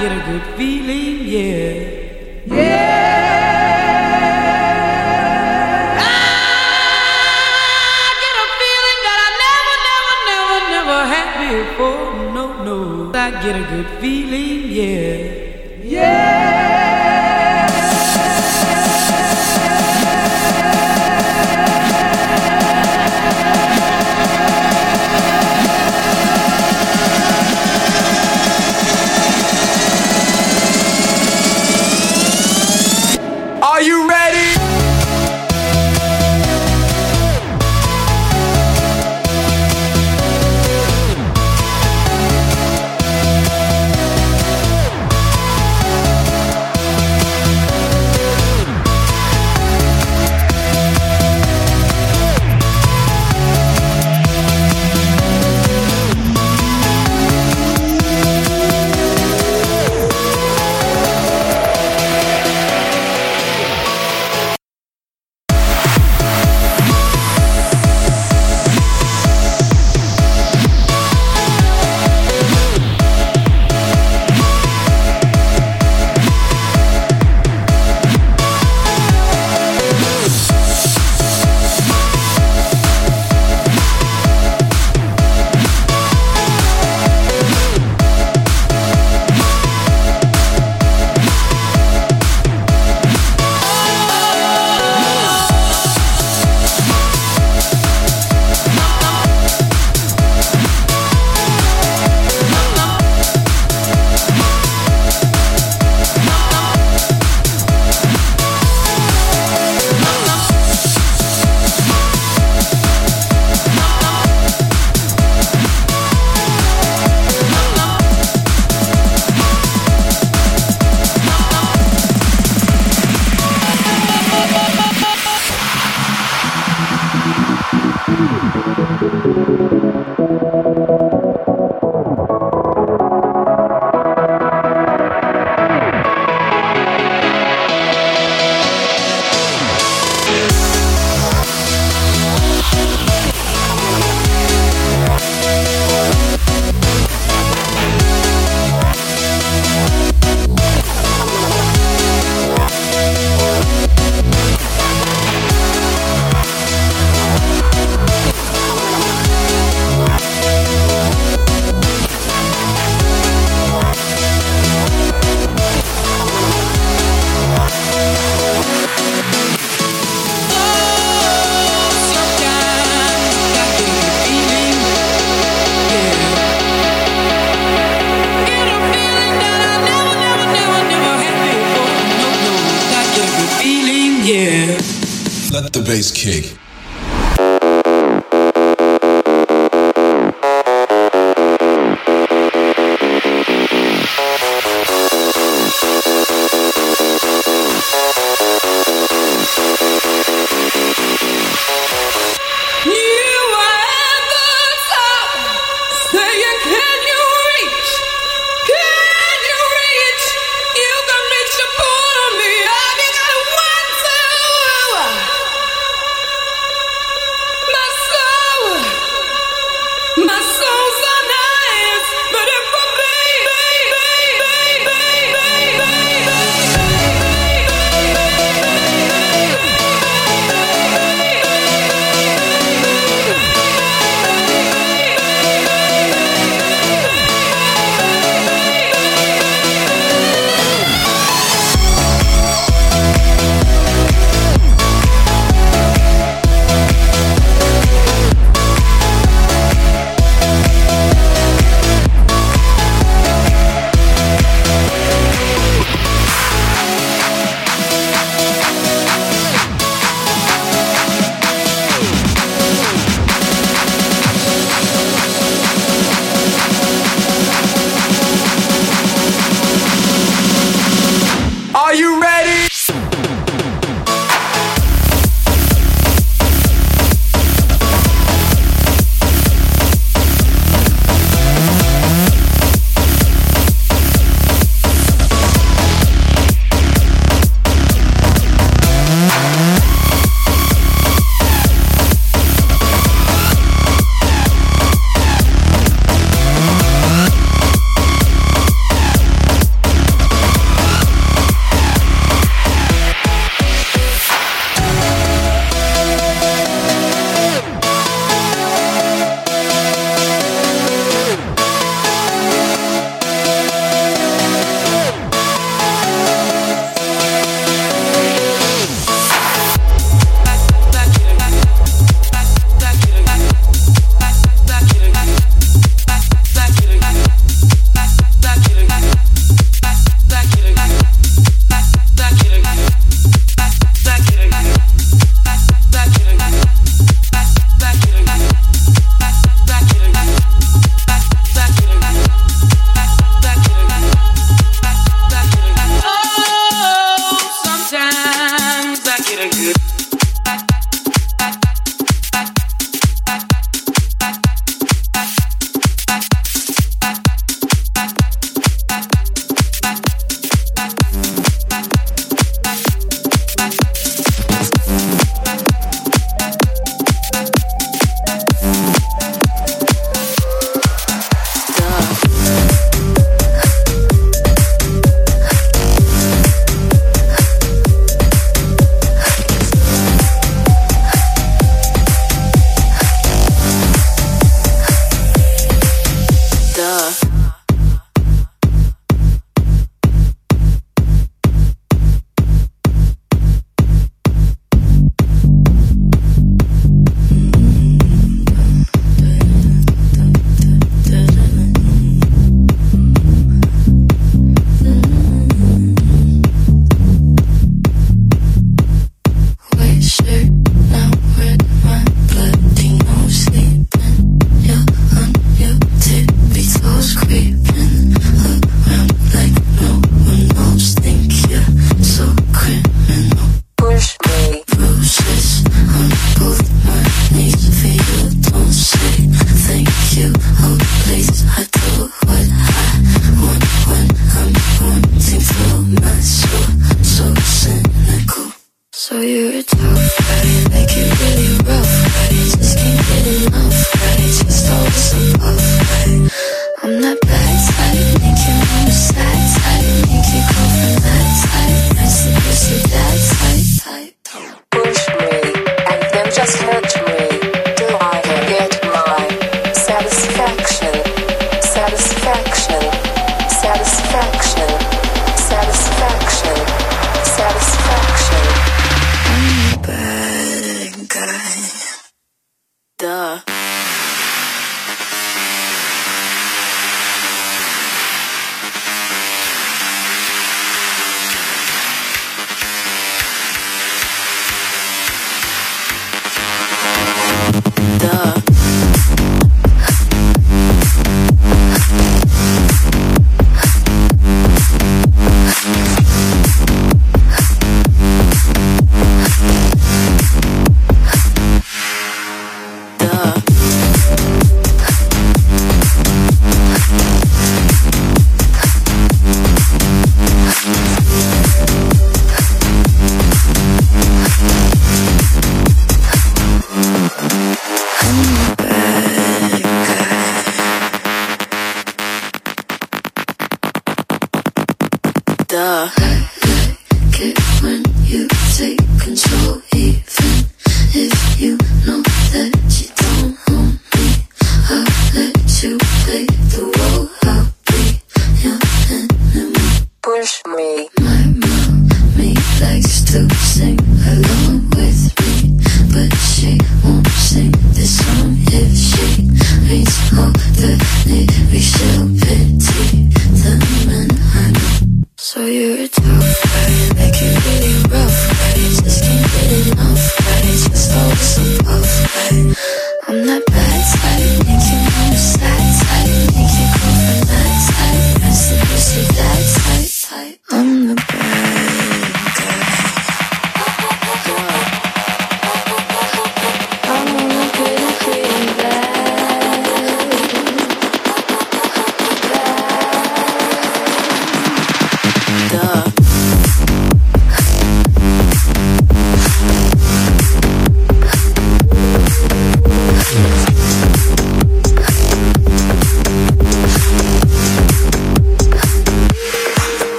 get a good feeling, yeah. Yeah. I get a feeling that I never, never, never, never had before. No, no. I get a good feeling, yeah.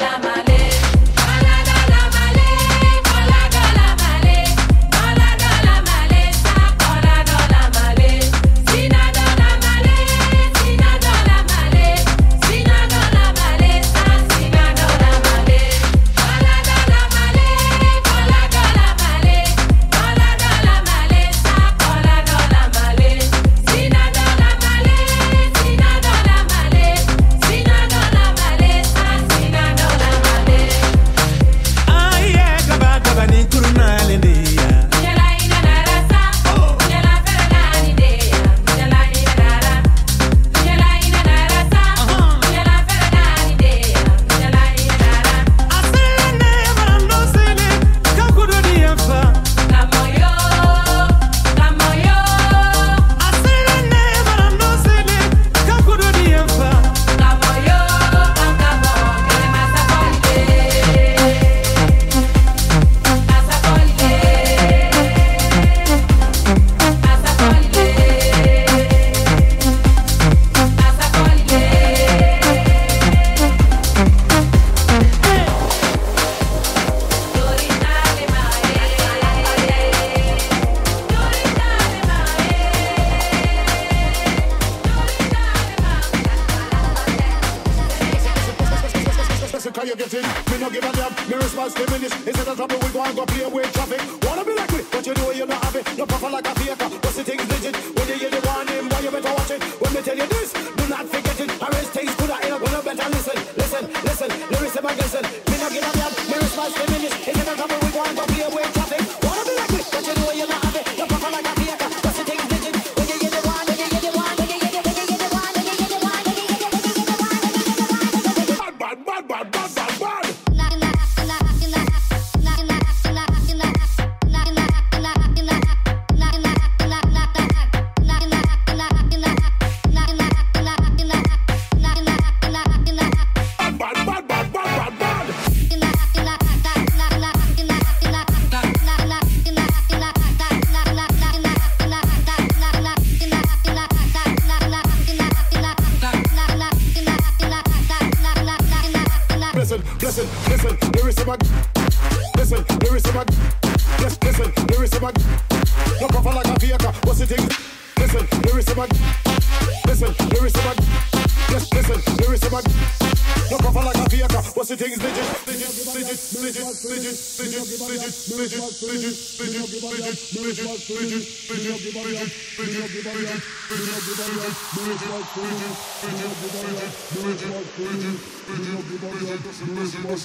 la mala.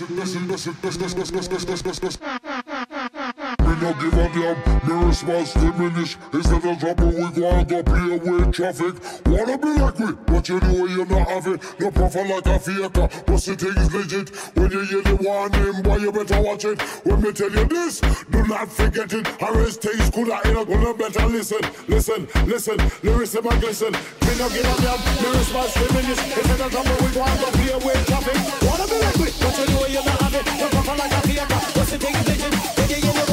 listen, listen, listen, listen, listen, listen. No give up yam, mirror smiles diminish. Instead of dropping, we grind up here with traffic. Wanna be like me, but you know you're not having No profile like a theater, but the thing is legit. When you hear warning, boy, you better watch it. When me tell you this, do not forget it. Harris things could I ain't gonna better listen, listen, listen. Lyrics in my glisten. Me no give a damn. Lyrics my diminish. If you don't come with one, don't play away traffic. Wanna be like me, but you know you're not having. You're proper like a theater. What's the big vision? Nigga, you know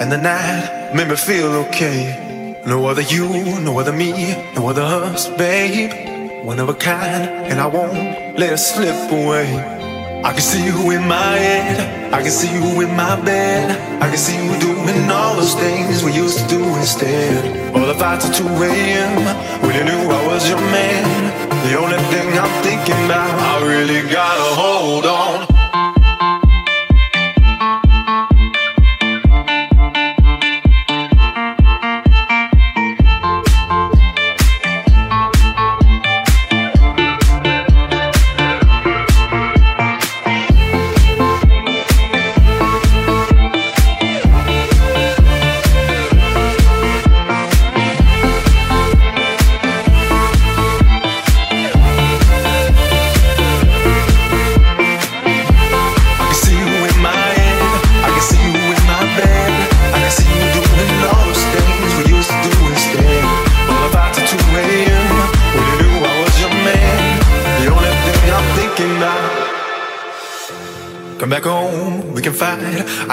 and the night made me feel okay. No other you, no other me, no other us, babe. One of a kind, and I won't let it slip away. I can see you in my head, I can see you in my bed. I can see you doing all those things we used to do instead. All the fights at 2 a.m. when you knew I was your man. The only thing I'm thinking about, I really gotta hold on.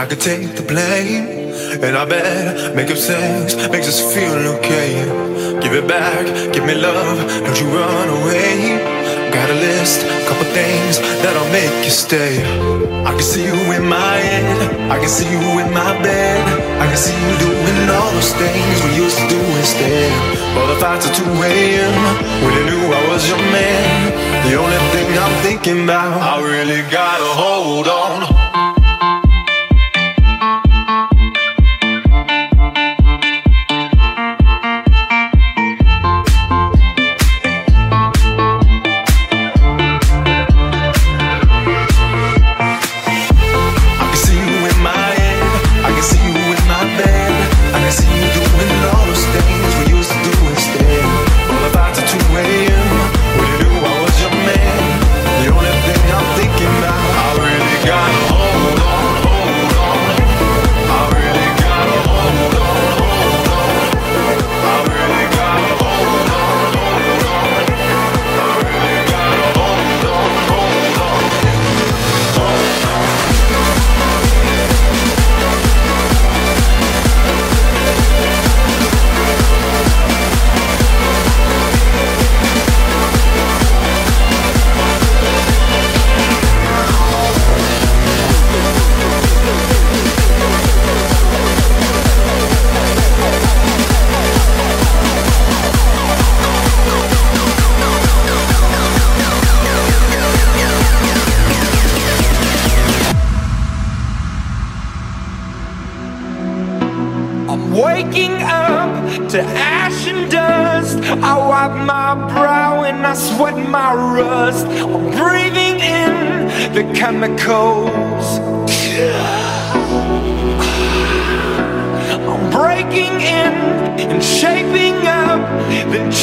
Could take the blame. And I bet making sex makes us feel okay. Give it back, give me love, don't you run away. Got a list, couple things that'll make you stay. I can see you in my head, I can see you in my bed. I can see you doing all those things we used to do instead. All the fights at 2 a.m. when you knew I was your man. The only thing I'm thinking about, I really gotta hold on.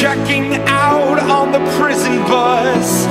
checking out on the prison bus.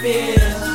Feel,